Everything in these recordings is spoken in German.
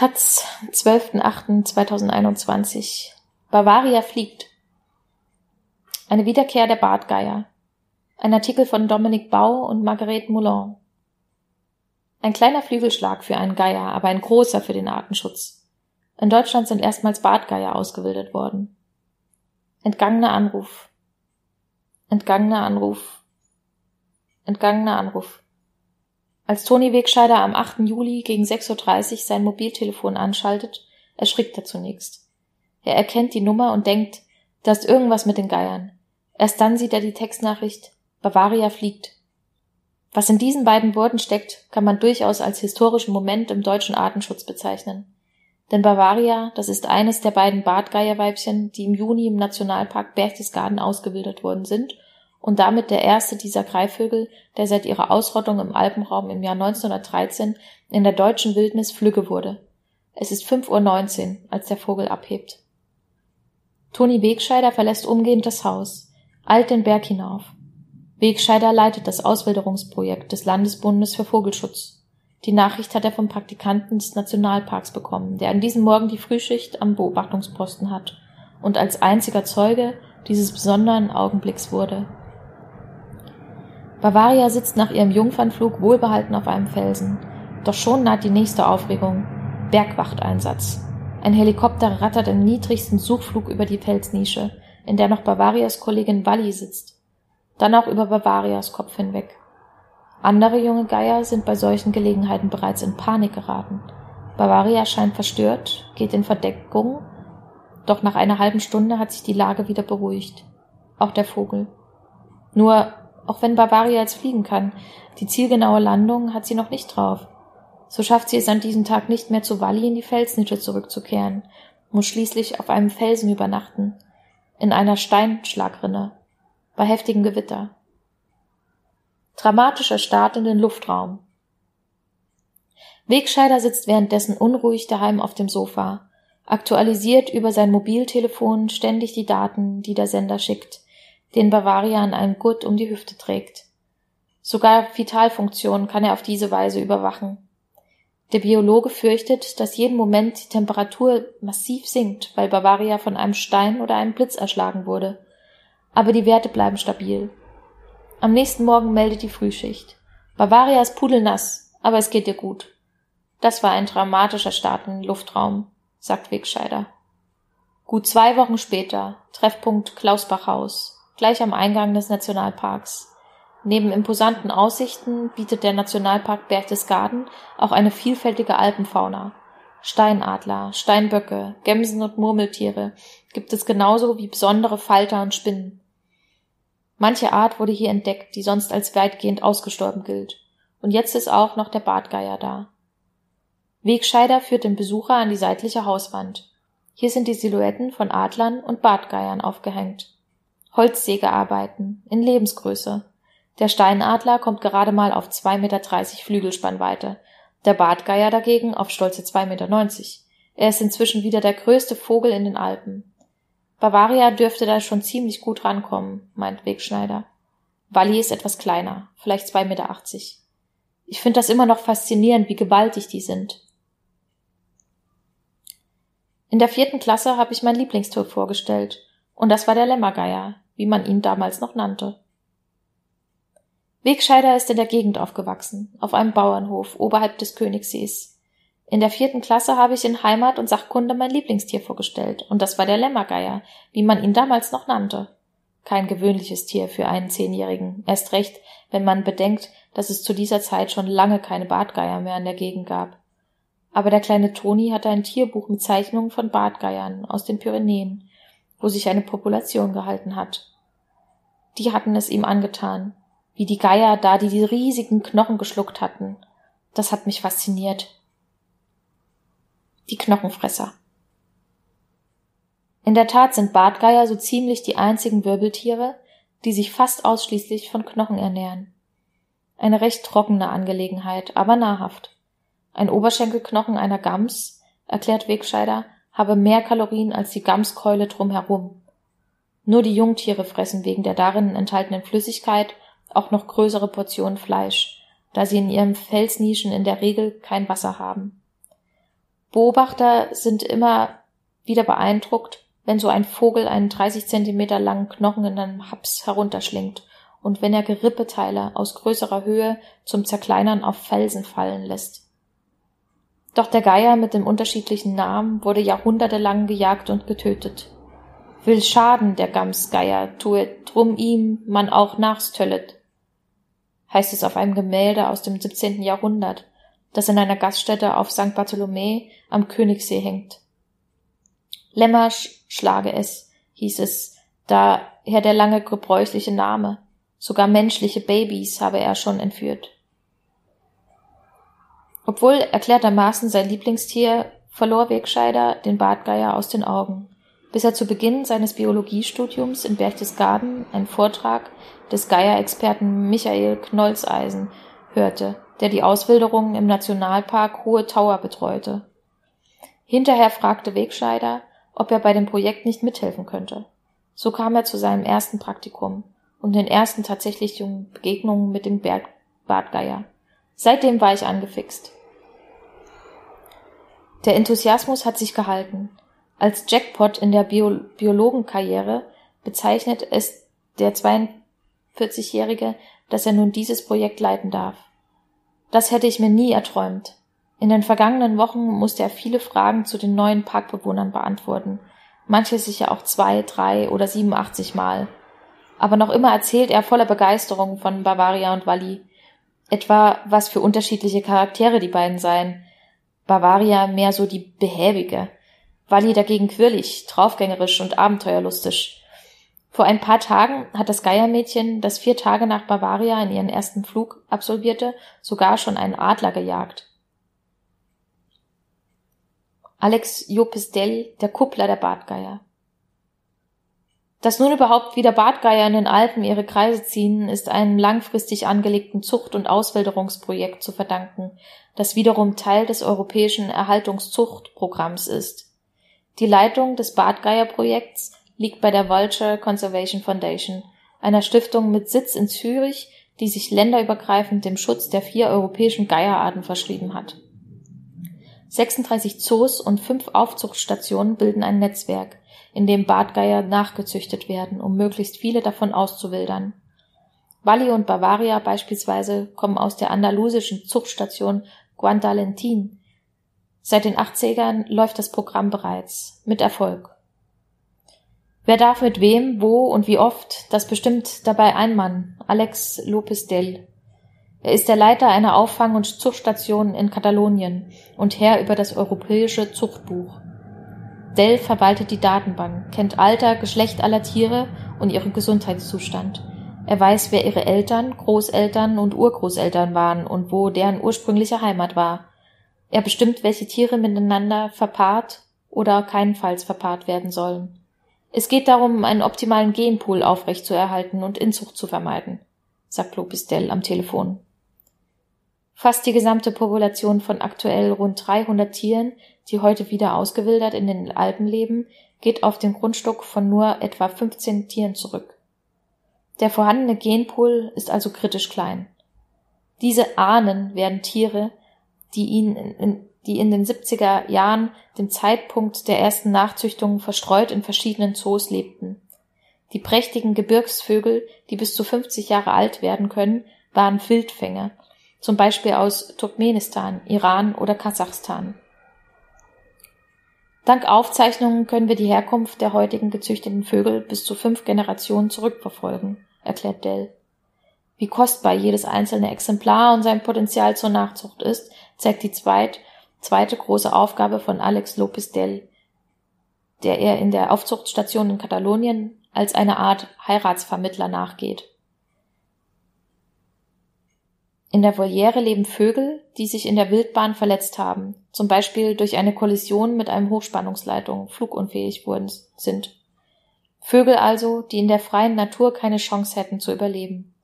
Taz, 12.08.2021. Bavaria fliegt. Eine Wiederkehr der Bartgeier. Ein Artikel von Dominik Bau und Marguerite Moulin. Ein kleiner Flügelschlag für einen Geier, aber ein großer für den Artenschutz. In Deutschland sind erstmals Bartgeier ausgebildet worden. Entgangener Anruf. Entgangener Anruf. Entgangener Anruf. Als Toni Wegscheider am 8. Juli gegen 6.30 Uhr sein Mobiltelefon anschaltet, erschrickt er zunächst. Er erkennt die Nummer und denkt, da ist irgendwas mit den Geiern. Erst dann sieht er die Textnachricht Bavaria fliegt. Was in diesen beiden Worten steckt, kann man durchaus als historischen Moment im deutschen Artenschutz bezeichnen. Denn Bavaria, das ist eines der beiden Bartgeierweibchen, die im Juni im Nationalpark Berchtesgaden ausgebildet worden sind und damit der erste dieser Greifvögel, der seit ihrer Ausrottung im Alpenraum im Jahr 1913 in der deutschen Wildnis Flügge wurde. Es ist 5.19 Uhr, als der Vogel abhebt. Toni Wegscheider verlässt umgehend das Haus, eilt den Berg hinauf. Wegscheider leitet das Auswilderungsprojekt des Landesbundes für Vogelschutz. Die Nachricht hat er vom Praktikanten des Nationalparks bekommen, der an diesem Morgen die Frühschicht am Beobachtungsposten hat und als einziger Zeuge dieses besonderen Augenblicks wurde. Bavaria sitzt nach ihrem Jungfernflug wohlbehalten auf einem Felsen. Doch schon naht die nächste Aufregung. Bergwachteinsatz. Ein Helikopter rattert im niedrigsten Suchflug über die Felsnische, in der noch Bavarias Kollegin Walli sitzt. Dann auch über Bavarias Kopf hinweg. Andere junge Geier sind bei solchen Gelegenheiten bereits in Panik geraten. Bavaria scheint verstört, geht in Verdeckung, doch nach einer halben Stunde hat sich die Lage wieder beruhigt. Auch der Vogel. Nur auch wenn Bavaria jetzt fliegen kann. Die zielgenaue Landung hat sie noch nicht drauf. So schafft sie es an diesem Tag nicht mehr zu Walli in die Felsnische zurückzukehren, muss schließlich auf einem Felsen übernachten, in einer Steinschlagrinne, bei heftigem Gewitter. Dramatischer Start in den Luftraum. Wegscheider sitzt währenddessen unruhig daheim auf dem Sofa, aktualisiert über sein Mobiltelefon ständig die Daten, die der Sender schickt, den Bavaria an einem Gurt um die Hüfte trägt. Sogar Vitalfunktionen kann er auf diese Weise überwachen. Der Biologe fürchtet, dass jeden Moment die Temperatur massiv sinkt, weil Bavaria von einem Stein oder einem Blitz erschlagen wurde. Aber die Werte bleiben stabil. Am nächsten Morgen meldet die Frühschicht. Bavaria ist pudelnass, aber es geht ihr gut. Das war ein dramatischer Start in den Luftraum, sagt Wegscheider. Gut zwei Wochen später, Treffpunkt Klausbachhaus, gleich am Eingang des Nationalparks. Neben imposanten Aussichten bietet der Nationalpark Berchtesgaden auch eine vielfältige Alpenfauna. Steinadler, Steinböcke, Gämsen und Murmeltiere gibt es genauso wie besondere Falter und Spinnen. Manche Art wurde hier entdeckt, die sonst als weitgehend ausgestorben gilt. Und jetzt ist auch noch der Bartgeier da. Wegscheider führt den Besucher an die seitliche Hauswand. Hier sind die Silhouetten von Adlern und Bartgeiern aufgehängt. Holzsägearbeiten in Lebensgröße. Der Steinadler kommt gerade mal auf 2,30 Meter Flügelspannweite, der Bartgeier dagegen auf stolze 2,90 Meter. Er ist inzwischen wieder der größte Vogel in den Alpen. Bavaria dürfte da schon ziemlich gut rankommen, meint Wegschneider. Walli ist etwas kleiner, vielleicht 2,80 Meter. Ich finde das immer noch faszinierend, wie gewaltig die sind. In der vierten Klasse habe ich mein Lieblingstier vorgestellt und das war der Lämmergeier, wie man ihn damals noch nannte. Wegscheider ist in der Gegend aufgewachsen, auf einem Bauernhof oberhalb des Königssees. In der vierten Klasse habe ich in Heimat und Sachkunde mein Lieblingstier vorgestellt, und das war der Lämmergeier, wie man ihn damals noch nannte. Kein gewöhnliches Tier für einen Zehnjährigen, erst recht, wenn man bedenkt, dass es zu dieser Zeit schon lange keine Bartgeier mehr in der Gegend gab. Aber der kleine Toni hatte ein Tierbuch mit Zeichnungen von Bartgeiern aus den Pyrenäen, wo sich eine Population gehalten hat. Die hatten es ihm angetan, wie die Geier da, die die riesigen Knochen geschluckt hatten. Das hat mich fasziniert. Die Knochenfresser. In der Tat sind Bartgeier so ziemlich die einzigen Wirbeltiere, die sich fast ausschließlich von Knochen ernähren. Eine recht trockene Angelegenheit, aber nahrhaft. Ein Oberschenkelknochen einer Gams, erklärt Wegscheider, habe mehr Kalorien als die Gamskeule drumherum. Nur die Jungtiere fressen wegen der darin enthaltenen Flüssigkeit auch noch größere Portionen Fleisch, da sie in ihren Felsnischen in der Regel kein Wasser haben. Beobachter sind immer wieder beeindruckt, wenn so ein Vogel einen 30 Zentimeter langen Knochen in einem Haps herunterschlingt und wenn er Gerippeteile aus größerer Höhe zum Zerkleinern auf Felsen fallen lässt. Doch der Geier mit dem unterschiedlichen Namen wurde jahrhundertelang gejagt und getötet. Will Schaden der Gamsgeier, tue drum ihm man auch nachstöllet, heißt es auf einem Gemälde aus dem 17. Jahrhundert, das in einer Gaststätte auf St. Bartholomä am Königssee hängt. Lämmer schlage es, hieß es, daher der lange gebräuchliche Name. Sogar menschliche Babys habe er schon entführt. Obwohl erklärtermaßen sein Lieblingstier, verlor Wegscheider den Bartgeier aus den Augen, bis er zu Beginn seines Biologiestudiums in Berchtesgaden einen Vortrag des Geierexperten Michael Knolzeisen hörte, der die Auswilderungen im Nationalpark Hohe Tauer betreute. Hinterher fragte Wegscheider, ob er bei dem Projekt nicht mithelfen könnte. So kam er zu seinem ersten Praktikum und den ersten tatsächlichen Begegnungen mit dem Bartgeier. Seitdem war ich angefixt. Der Enthusiasmus hat sich gehalten. Als Jackpot in der Bio Biologenkarriere bezeichnet es der 42-Jährige, dass er nun dieses Projekt leiten darf. Das hätte ich mir nie erträumt. In den vergangenen Wochen musste er viele Fragen zu den neuen Parkbewohnern beantworten, manche sicher auch zwei, drei oder 87 Mal. Aber noch immer erzählt er voller Begeisterung von Bavaria und Walli. Etwa, was für unterschiedliche Charaktere die beiden seien. Bavaria mehr so die behäbige, Walli dagegen quirlig, draufgängerisch und abenteuerlustig. Vor ein paar Tagen hat das Geiermädchen, das vier Tage nach Bavaria in ihren ersten Flug absolvierte, sogar schon einen Adler gejagt. Alex Jopistel, der Kuppler der Bartgeier. Dass nun überhaupt wieder Bartgeier in den Alpen ihre Kreise ziehen, ist einem langfristig angelegten Zucht- und Auswilderungsprojekt zu verdanken, das wiederum Teil des europäischen Erhaltungszuchtprogramms ist. Die Leitung des Bartgeier-Projekts liegt bei der Vulture Conservation Foundation, einer Stiftung mit Sitz in Zürich, die sich länderübergreifend dem Schutz der vier europäischen Geierarten verschrieben hat. 36 Zoos und fünf Aufzuchtstationen bilden ein Netzwerk, in dem Bartgeier nachgezüchtet werden, um möglichst viele davon auszuwildern. Walli und Bavaria beispielsweise kommen aus der andalusischen Zuchtstation Guantalentin. Seit den 80ern läuft das Programm bereits, mit Erfolg. Wer darf mit wem, wo und wie oft, das bestimmt dabei ein Mann, Alex Lopez Del. Er ist der Leiter einer Auffang- und Zuchtstation in Katalonien und Herr über das europäische Zuchtbuch. Dell verwaltet die Datenbank, kennt Alter, Geschlecht aller Tiere und ihren Gesundheitszustand. Er weiß, wer ihre Eltern, Großeltern und Urgroßeltern waren und wo deren ursprüngliche Heimat war. Er bestimmt, welche Tiere miteinander verpaart oder keinenfalls verpaart werden sollen. Es geht darum, einen optimalen Genpool aufrechtzuerhalten und Inzucht zu vermeiden, sagt Lopistel am Telefon. Fast die gesamte Population von aktuell rund 300 Tieren, die heute wieder ausgewildert in den Alpen leben, geht auf den Grundstock von nur etwa 15 Tieren zurück. Der vorhandene Genpool ist also kritisch klein. Diese Ahnen werden Tiere, die ihn in, die in den 70er Jahren, dem Zeitpunkt der ersten Nachzüchtung, verstreut in verschiedenen Zoos lebten. Die prächtigen Gebirgsvögel, die bis zu 50 Jahre alt werden können, waren Wildfänge, zum Beispiel aus Turkmenistan, Iran oder Kasachstan. Dank Aufzeichnungen können wir die Herkunft der heutigen gezüchteten Vögel bis zu fünf Generationen zurückverfolgen, erklärt Dell. Wie kostbar jedes einzelne Exemplar und sein Potenzial zur Nachzucht ist, zeigt die zweit, zweite große Aufgabe von Alex Lopez Dell, der er in der Aufzuchtstation in Katalonien als eine Art Heiratsvermittler nachgeht. In der Voliere leben Vögel, die sich in der Wildbahn verletzt haben, zum Beispiel durch eine Kollision mit einem Hochspannungsleitung flugunfähig wurden, sind. Vögel also, die in der freien Natur keine Chance hätten zu überleben.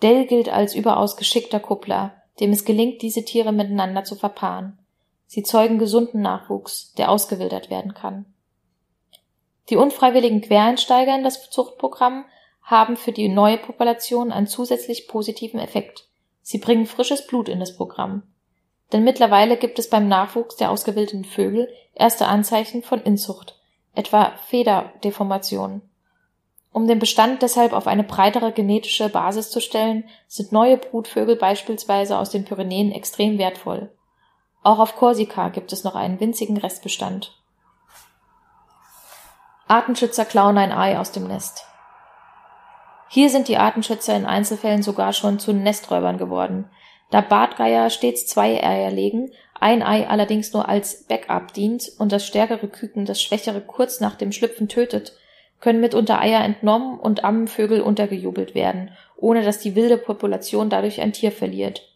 Dell gilt als überaus geschickter Kuppler, dem es gelingt, diese Tiere miteinander zu verpaaren. Sie zeugen gesunden Nachwuchs, der ausgewildert werden kann. Die unfreiwilligen Quereinsteiger in das Zuchtprogramm haben für die neue Population einen zusätzlich positiven Effekt. Sie bringen frisches Blut in das Programm. denn mittlerweile gibt es beim Nachwuchs der ausgewildeten Vögel erste Anzeichen von Inzucht, etwa Federdeformationen. Um den Bestand deshalb auf eine breitere genetische Basis zu stellen, sind neue Brutvögel beispielsweise aus den Pyrenäen extrem wertvoll. Auch auf Korsika gibt es noch einen winzigen Restbestand. Artenschützer klauen ein Ei aus dem Nest. Hier sind die Artenschützer in Einzelfällen sogar schon zu Nesträubern geworden. Da Bartgeier stets zwei Eier legen, ein Ei allerdings nur als Backup dient und das stärkere Küken das schwächere kurz nach dem Schlüpfen tötet, können mitunter Eier entnommen und Ammenvögel untergejubelt werden, ohne dass die wilde Population dadurch ein Tier verliert.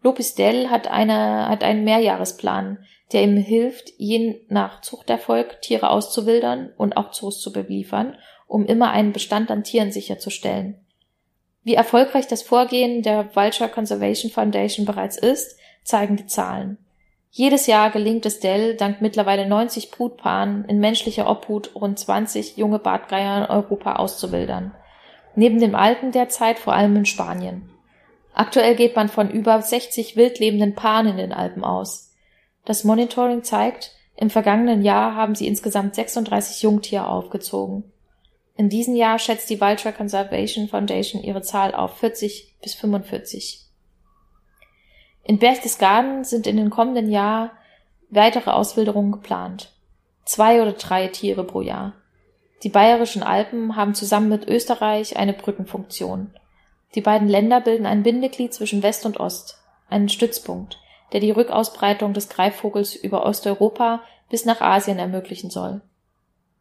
Lopisdell hat, eine, hat einen Mehrjahresplan, der ihm hilft, je nach Zuchterfolg Tiere auszuwildern und auch Zoos zu beliefern, um immer einen Bestand an Tieren sicherzustellen. Wie erfolgreich das Vorgehen der Vulture Conservation Foundation bereits ist, zeigen die Zahlen. Jedes Jahr gelingt es Dell, dank mittlerweile 90 Brutpaaren in menschlicher Obhut rund 20 junge Bartgeier in Europa auszuwildern. Neben dem Alten derzeit vor allem in Spanien. Aktuell geht man von über 60 wildlebenden Paaren in den Alpen aus. Das Monitoring zeigt, im vergangenen Jahr haben sie insgesamt 36 Jungtiere aufgezogen. In diesem Jahr schätzt die Vulture Conservation Foundation ihre Zahl auf 40 bis 45. In Berchtesgaden sind in den kommenden Jahren weitere Auswilderungen geplant. Zwei oder drei Tiere pro Jahr. Die bayerischen Alpen haben zusammen mit Österreich eine Brückenfunktion. Die beiden Länder bilden ein Bindeglied zwischen West und Ost, einen Stützpunkt, der die Rückausbreitung des Greifvogels über Osteuropa bis nach Asien ermöglichen soll.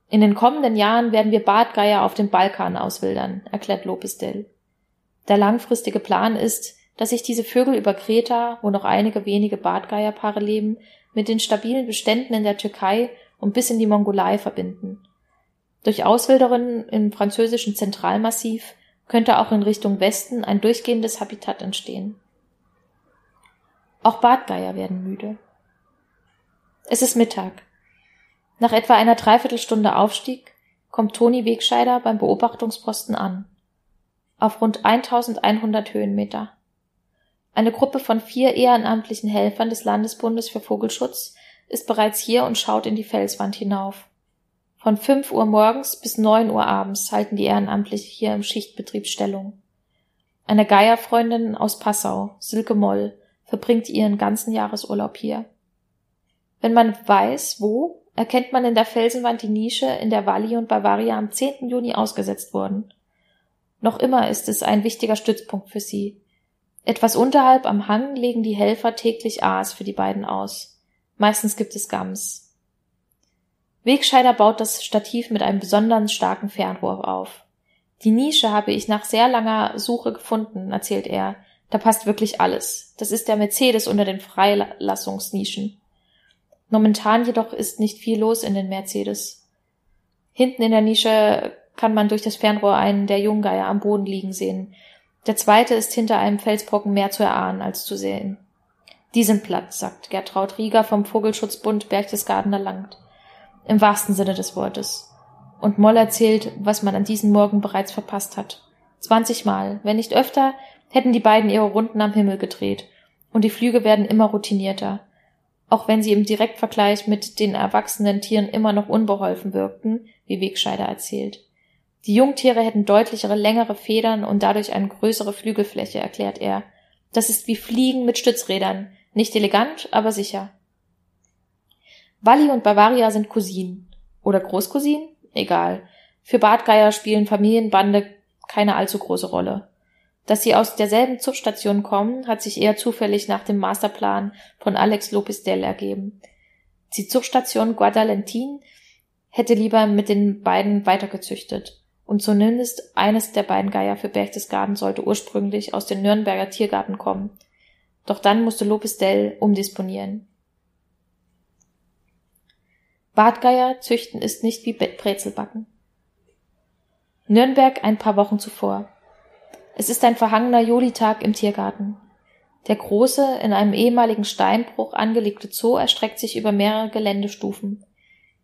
In den kommenden Jahren werden wir Bartgeier auf dem Balkan auswildern, erklärt Lopez Dell. Der langfristige Plan ist, dass sich diese Vögel über Kreta, wo noch einige wenige Bartgeierpaare leben, mit den stabilen Beständen in der Türkei und bis in die Mongolei verbinden. Durch Auswilderungen im französischen Zentralmassiv könnte auch in Richtung Westen ein durchgehendes Habitat entstehen. Auch Bartgeier werden müde. Es ist Mittag. Nach etwa einer Dreiviertelstunde Aufstieg kommt Toni Wegscheider beim Beobachtungsposten an. Auf rund 1100 Höhenmeter. Eine Gruppe von vier ehrenamtlichen Helfern des Landesbundes für Vogelschutz ist bereits hier und schaut in die Felswand hinauf. Von fünf Uhr morgens bis neun Uhr abends halten die Ehrenamtlichen hier im Schichtbetrieb Stellung. Eine Geierfreundin aus Passau, Silke Moll, verbringt ihren ganzen Jahresurlaub hier. Wenn man weiß, wo, erkennt man in der Felsenwand die Nische, in der Walli und Bavaria am 10. Juni ausgesetzt wurden. Noch immer ist es ein wichtiger Stützpunkt für sie. Etwas unterhalb am Hang legen die Helfer täglich Aas für die beiden aus. Meistens gibt es Gams. Wegscheider baut das Stativ mit einem besonders starken Fernrohr auf. Die Nische habe ich nach sehr langer Suche gefunden, erzählt er. Da passt wirklich alles. Das ist der Mercedes unter den Freilassungsnischen. Momentan jedoch ist nicht viel los in den Mercedes. Hinten in der Nische kann man durch das Fernrohr einen der Junggeier am Boden liegen sehen, der zweite ist hinter einem Felsbrocken mehr zu erahnen als zu sehen. Die sind platt, sagt Gertraud Rieger vom Vogelschutzbund Berchtesgadener Land. Im wahrsten Sinne des Wortes. Und Moll erzählt, was man an diesem Morgen bereits verpasst hat. Zwanzigmal, wenn nicht öfter, hätten die beiden ihre Runden am Himmel gedreht. Und die Flüge werden immer routinierter. Auch wenn sie im Direktvergleich mit den erwachsenen Tieren immer noch unbeholfen wirkten, wie Wegscheider erzählt. Die Jungtiere hätten deutlichere, längere Federn und dadurch eine größere Flügelfläche, erklärt er. Das ist wie Fliegen mit Stützrädern. Nicht elegant, aber sicher. Walli und Bavaria sind Cousinen. Oder Großcousinen? Egal. Für Bartgeier spielen Familienbande keine allzu große Rolle. Dass sie aus derselben Zugstation kommen, hat sich eher zufällig nach dem Masterplan von Alex Lopez Del ergeben. Die Zugstation Guadalentin hätte lieber mit den beiden weitergezüchtet und zumindest eines der beiden Geier für Berchtesgaden sollte ursprünglich aus dem Nürnberger Tiergarten kommen. Doch dann musste Lopez Dell umdisponieren. Bartgeier züchten ist nicht wie Brezelbacken. Nürnberg ein paar Wochen zuvor. Es ist ein verhangener Julitag im Tiergarten. Der große, in einem ehemaligen Steinbruch angelegte Zoo erstreckt sich über mehrere Geländestufen.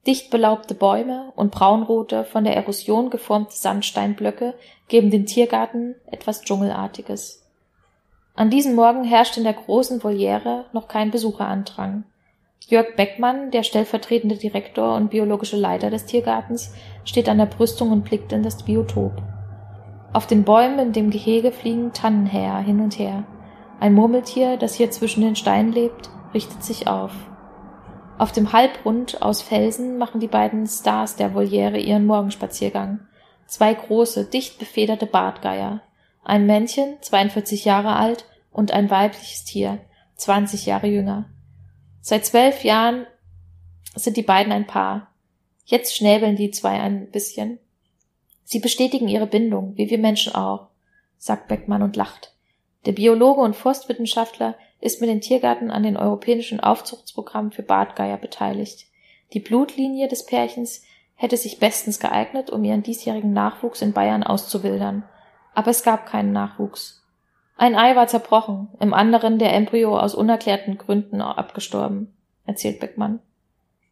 Dicht belaubte Bäume und braunrote, von der Erosion geformte Sandsteinblöcke geben dem Tiergarten etwas Dschungelartiges. An diesem Morgen herrscht in der großen Voliere noch kein Besucherandrang. Jörg Beckmann, der stellvertretende Direktor und biologische Leiter des Tiergartens, steht an der Brüstung und blickt in das Biotop. Auf den Bäumen in dem Gehege fliegen Tannenhäher hin und her. Ein Murmeltier, das hier zwischen den Steinen lebt, richtet sich auf. Auf dem Halbrund aus Felsen machen die beiden Stars der Voliere ihren Morgenspaziergang. Zwei große, dicht befederte Bartgeier. Ein Männchen, 42 Jahre alt, und ein weibliches Tier, 20 Jahre jünger. Seit zwölf Jahren sind die beiden ein Paar. Jetzt schnäbeln die zwei ein bisschen. Sie bestätigen ihre Bindung, wie wir Menschen auch, sagt Beckmann und lacht. Der Biologe und Forstwissenschaftler ist mit den Tiergarten an den europäischen Aufzuchtsprogrammen für Bartgeier beteiligt. Die Blutlinie des Pärchens hätte sich bestens geeignet, um ihren diesjährigen Nachwuchs in Bayern auszuwildern. Aber es gab keinen Nachwuchs. Ein Ei war zerbrochen, im anderen der Embryo aus unerklärten Gründen abgestorben, erzählt Beckmann.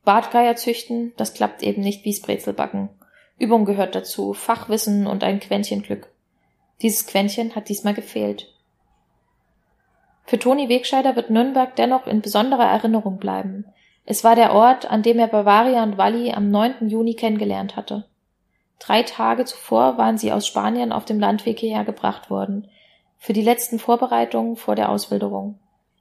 Bartgeier züchten, das klappt eben nicht wie's Brezelbacken. Übung gehört dazu, Fachwissen und ein Quäntchen Glück. Dieses Quäntchen hat diesmal gefehlt. Für Toni Wegscheider wird Nürnberg dennoch in besonderer Erinnerung bleiben. Es war der Ort, an dem er Bavaria und Walli am 9. Juni kennengelernt hatte. Drei Tage zuvor waren sie aus Spanien auf dem Landweg hierher gebracht worden, für die letzten Vorbereitungen vor der Auswilderung.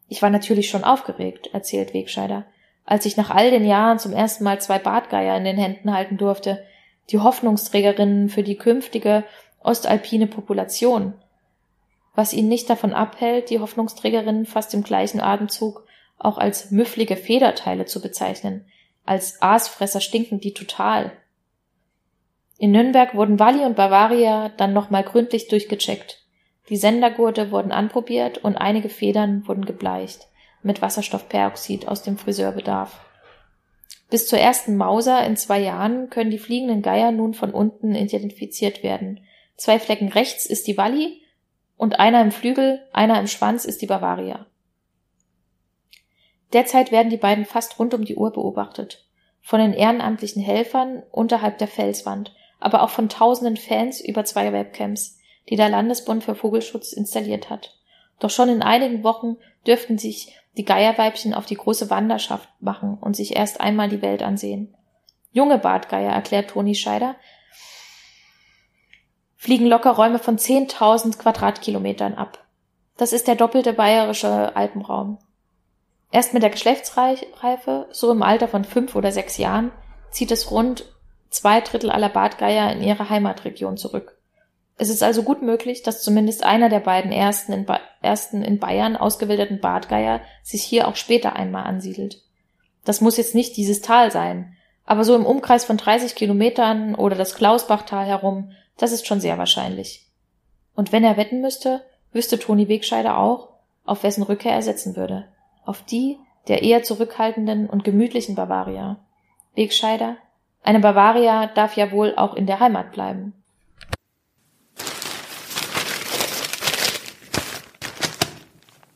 Ich war natürlich schon aufgeregt, erzählt Wegscheider, als ich nach all den Jahren zum ersten Mal zwei Bartgeier in den Händen halten durfte, die Hoffnungsträgerinnen für die künftige ostalpine Population, was ihn nicht davon abhält, die Hoffnungsträgerinnen fast im gleichen Atemzug auch als müfflige Federteile zu bezeichnen, als Aasfresser stinken die total. In Nürnberg wurden Walli und Bavaria dann nochmal gründlich durchgecheckt. Die Sendergurte wurden anprobiert und einige Federn wurden gebleicht mit Wasserstoffperoxid aus dem Friseurbedarf. Bis zur ersten Mauser in zwei Jahren können die fliegenden Geier nun von unten identifiziert werden. Zwei Flecken rechts ist die Walli und einer im Flügel, einer im Schwanz ist die Bavaria. Derzeit werden die beiden fast rund um die Uhr beobachtet. Von den ehrenamtlichen Helfern unterhalb der Felswand, aber auch von tausenden Fans über zwei Webcams, die der Landesbund für Vogelschutz installiert hat. Doch schon in einigen Wochen dürften sich die Geierweibchen auf die große Wanderschaft machen und sich erst einmal die Welt ansehen. Junge Bartgeier, erklärt Toni Scheider, fliegen locker Räume von 10.000 Quadratkilometern ab. Das ist der doppelte bayerische Alpenraum. Erst mit der Geschlechtsreife, so im Alter von fünf oder sechs Jahren, zieht es rund zwei Drittel aller Bartgeier in ihre Heimatregion zurück. Es ist also gut möglich, dass zumindest einer der beiden ersten in, ba ersten in Bayern ausgewilderten Bartgeier sich hier auch später einmal ansiedelt. Das muss jetzt nicht dieses Tal sein, aber so im Umkreis von 30 Kilometern oder das Klausbachtal herum das ist schon sehr wahrscheinlich. Und wenn er wetten müsste, wüsste Toni Wegscheider auch, auf wessen Rückkehr er setzen würde. Auf die der eher zurückhaltenden und gemütlichen Bavaria. Wegscheider, eine Bavaria darf ja wohl auch in der Heimat bleiben.